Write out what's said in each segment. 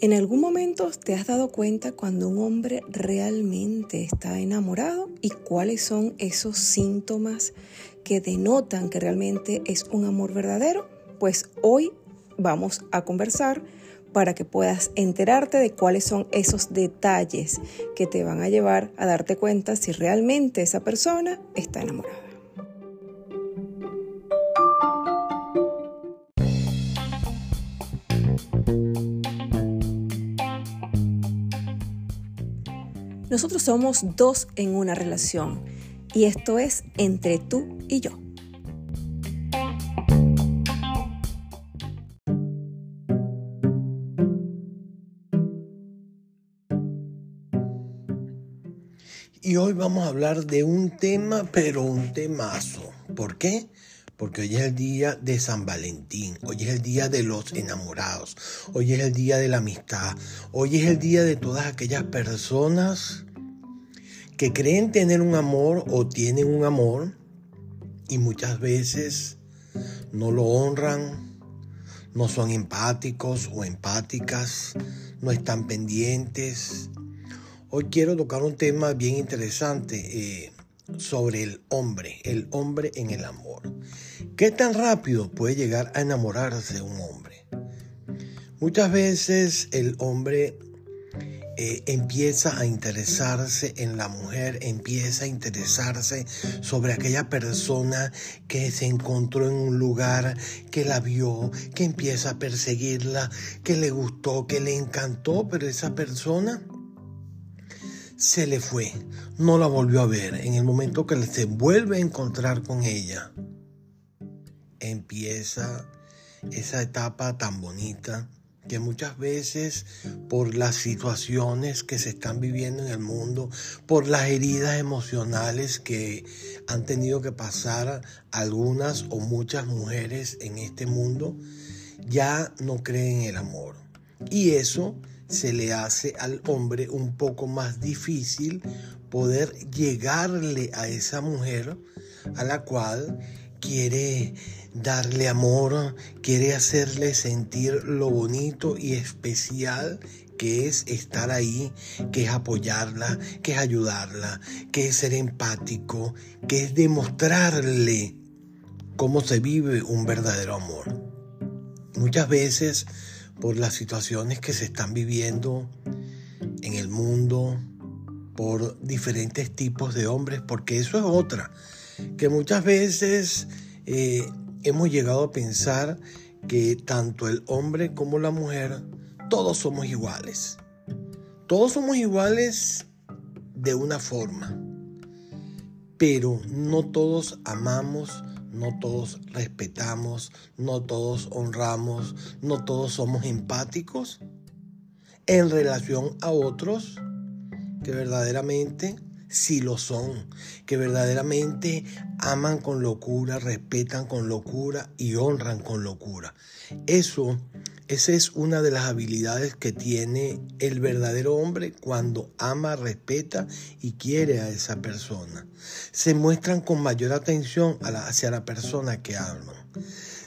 ¿En algún momento te has dado cuenta cuando un hombre realmente está enamorado y cuáles son esos síntomas que denotan que realmente es un amor verdadero? Pues hoy vamos a conversar para que puedas enterarte de cuáles son esos detalles que te van a llevar a darte cuenta si realmente esa persona está enamorada. Nosotros somos dos en una relación y esto es entre tú y yo. Y hoy vamos a hablar de un tema, pero un temazo. ¿Por qué? Porque hoy es el día de San Valentín, hoy es el día de los enamorados, hoy es el día de la amistad, hoy es el día de todas aquellas personas que creen tener un amor o tienen un amor y muchas veces no lo honran, no son empáticos o empáticas, no están pendientes. Hoy quiero tocar un tema bien interesante. Eh, sobre el hombre, el hombre en el amor. ¿Qué tan rápido puede llegar a enamorarse un hombre? Muchas veces el hombre eh, empieza a interesarse en la mujer, empieza a interesarse sobre aquella persona que se encontró en un lugar, que la vio, que empieza a perseguirla, que le gustó, que le encantó, pero esa persona se le fue, no la volvió a ver. En el momento que se vuelve a encontrar con ella, empieza esa etapa tan bonita que muchas veces por las situaciones que se están viviendo en el mundo, por las heridas emocionales que han tenido que pasar algunas o muchas mujeres en este mundo, ya no creen en el amor. Y eso se le hace al hombre un poco más difícil poder llegarle a esa mujer a la cual quiere darle amor, quiere hacerle sentir lo bonito y especial que es estar ahí, que es apoyarla, que es ayudarla, que es ser empático, que es demostrarle cómo se vive un verdadero amor. Muchas veces por las situaciones que se están viviendo en el mundo, por diferentes tipos de hombres, porque eso es otra, que muchas veces eh, hemos llegado a pensar que tanto el hombre como la mujer, todos somos iguales. Todos somos iguales de una forma, pero no todos amamos no todos respetamos, no todos honramos, no todos somos empáticos en relación a otros que verdaderamente sí lo son, que verdaderamente aman con locura, respetan con locura y honran con locura. Eso esa es una de las habilidades que tiene el verdadero hombre cuando ama, respeta y quiere a esa persona. Se muestran con mayor atención hacia la persona que aman.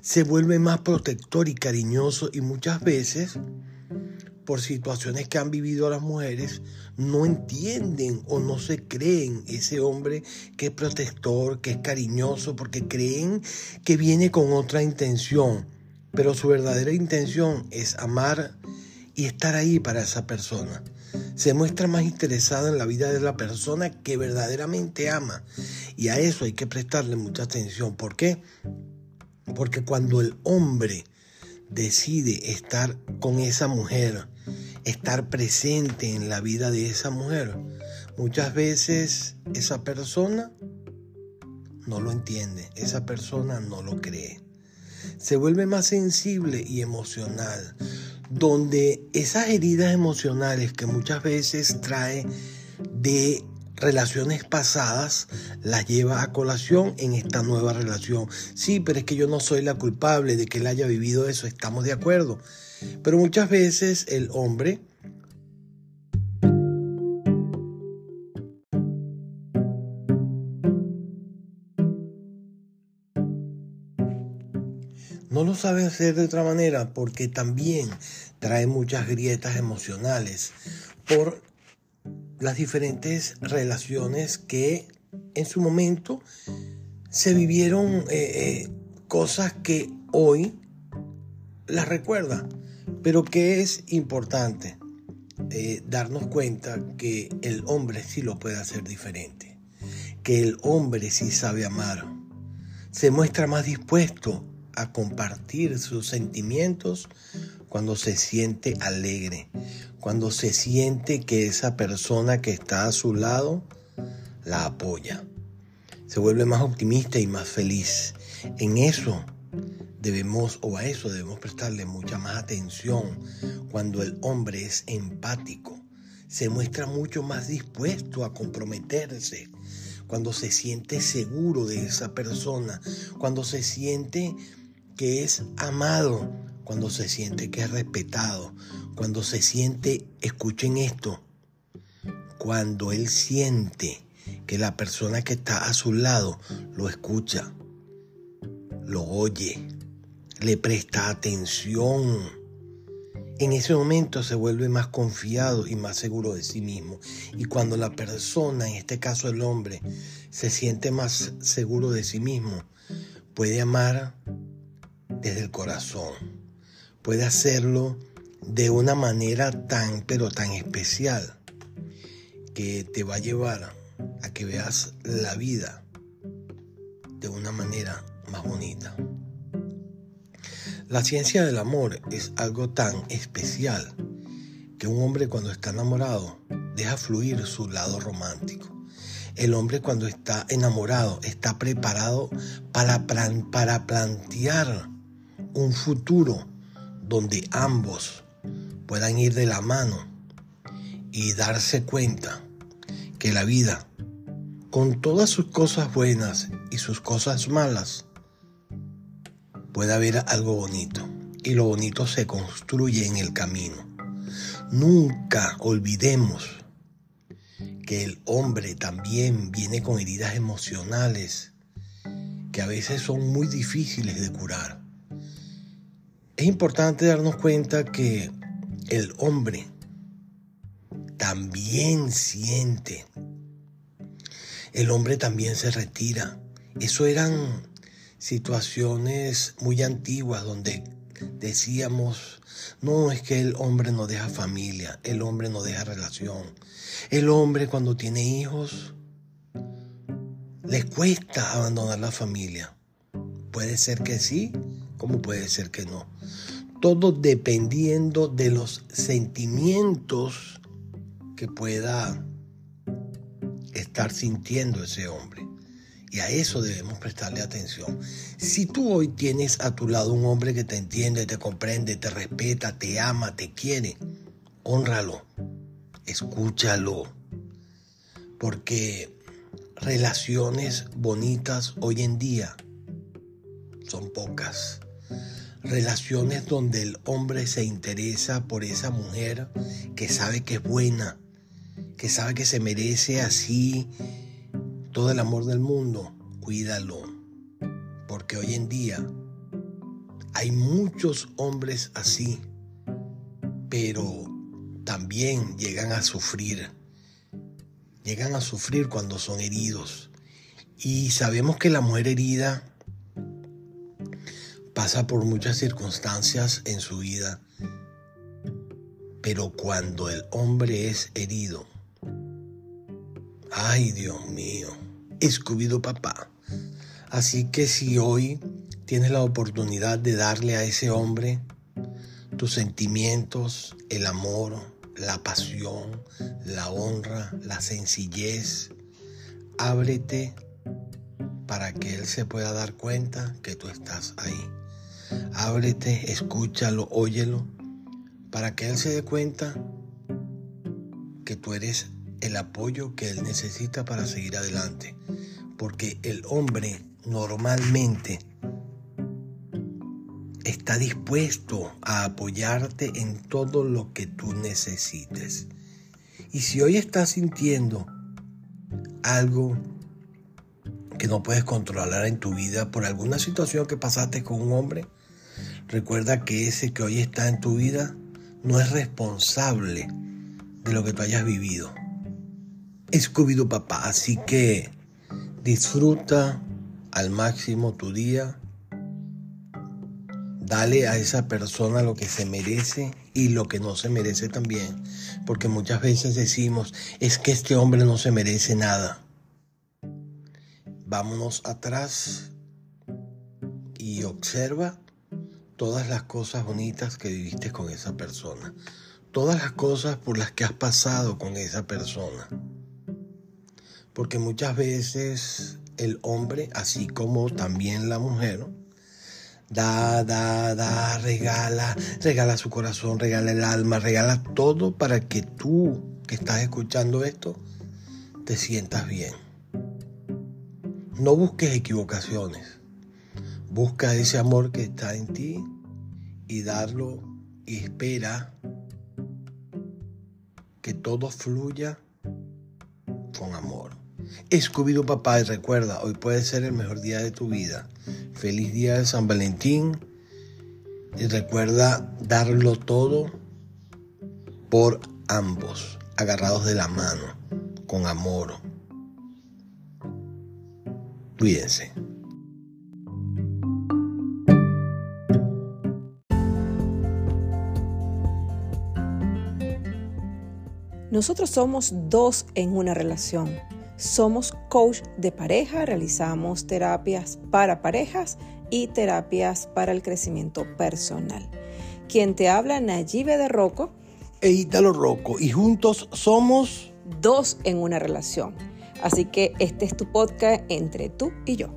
Se vuelve más protector y cariñoso y muchas veces por situaciones que han vivido las mujeres, no entienden o no se creen ese hombre que es protector, que es cariñoso, porque creen que viene con otra intención pero su verdadera intención es amar y estar ahí para esa persona. Se muestra más interesada en la vida de la persona que verdaderamente ama. Y a eso hay que prestarle mucha atención. ¿Por qué? Porque cuando el hombre decide estar con esa mujer, estar presente en la vida de esa mujer, muchas veces esa persona no lo entiende, esa persona no lo cree se vuelve más sensible y emocional, donde esas heridas emocionales que muchas veces trae de relaciones pasadas las lleva a colación en esta nueva relación. Sí, pero es que yo no soy la culpable de que él haya vivido eso, estamos de acuerdo. Pero muchas veces el hombre no lo sabe hacer de otra manera porque también trae muchas grietas emocionales por las diferentes relaciones que en su momento se vivieron eh, eh, cosas que hoy las recuerda, pero que es importante eh, darnos cuenta que el hombre sí lo puede hacer diferente, que el hombre sí sabe amar, se muestra más dispuesto a compartir sus sentimientos cuando se siente alegre, cuando se siente que esa persona que está a su lado la apoya. Se vuelve más optimista y más feliz. En eso debemos, o a eso debemos prestarle mucha más atención cuando el hombre es empático. Se muestra mucho más dispuesto a comprometerse, cuando se siente seguro de esa persona, cuando se siente que es amado, cuando se siente que es respetado, cuando se siente, escuchen esto, cuando él siente que la persona que está a su lado lo escucha, lo oye, le presta atención. En ese momento se vuelve más confiado y más seguro de sí mismo. Y cuando la persona, en este caso el hombre, se siente más seguro de sí mismo, puede amar desde el corazón. Puede hacerlo de una manera tan, pero tan especial que te va a llevar a que veas la vida de una manera más bonita. La ciencia del amor es algo tan especial que un hombre cuando está enamorado deja fluir su lado romántico. El hombre cuando está enamorado está preparado para, para plantear un futuro donde ambos puedan ir de la mano y darse cuenta que la vida, con todas sus cosas buenas y sus cosas malas, puede haber algo bonito. Y lo bonito se construye en el camino. Nunca olvidemos que el hombre también viene con heridas emocionales que a veces son muy difíciles de curar. Es importante darnos cuenta que el hombre también siente. El hombre también se retira. Eso eran situaciones muy antiguas donde decíamos, no es que el hombre no deja familia, el hombre no deja relación. El hombre cuando tiene hijos le cuesta abandonar la familia. Puede ser que sí, como puede ser que no. Todo dependiendo de los sentimientos que pueda estar sintiendo ese hombre. Y a eso debemos prestarle atención. Si tú hoy tienes a tu lado un hombre que te entiende, te comprende, te respeta, te ama, te quiere, honralo, escúchalo. Porque relaciones bonitas hoy en día son pocas relaciones donde el hombre se interesa por esa mujer que sabe que es buena, que sabe que se merece así todo el amor del mundo, cuídalo. Porque hoy en día hay muchos hombres así, pero también llegan a sufrir. Llegan a sufrir cuando son heridos. Y sabemos que la mujer herida pasa por muchas circunstancias en su vida, pero cuando el hombre es herido, ay Dios mío, escubido papá. Así que si hoy tienes la oportunidad de darle a ese hombre tus sentimientos, el amor, la pasión, la honra, la sencillez, ábrete para que él se pueda dar cuenta que tú estás ahí. Ábrete, escúchalo, óyelo, para que Él se dé cuenta que tú eres el apoyo que Él necesita para seguir adelante. Porque el hombre normalmente está dispuesto a apoyarte en todo lo que tú necesites. Y si hoy estás sintiendo algo que no puedes controlar en tu vida por alguna situación que pasaste con un hombre, Recuerda que ese que hoy está en tu vida no es responsable de lo que tú hayas vivido. Es papá, así que disfruta al máximo tu día. Dale a esa persona lo que se merece y lo que no se merece también. Porque muchas veces decimos, es que este hombre no se merece nada. Vámonos atrás y observa todas las cosas bonitas que viviste con esa persona. Todas las cosas por las que has pasado con esa persona. Porque muchas veces el hombre, así como también la mujer, da, da, da, regala, regala su corazón, regala el alma, regala todo para que tú que estás escuchando esto te sientas bien. No busques equivocaciones. Busca ese amor que está en ti y darlo y espera que todo fluya con amor. Escubido papá y recuerda, hoy puede ser el mejor día de tu vida. Feliz día de San Valentín y recuerda darlo todo por ambos, agarrados de la mano, con amor. Cuídense. Nosotros somos dos en una relación somos coach de pareja, realizamos terapias para parejas y terapias para el crecimiento personal. Quien te habla, Nayibe de Rocco. E Italo Rocco. Y juntos somos... Dos en una relación. Así que este es tu podcast entre tú y yo.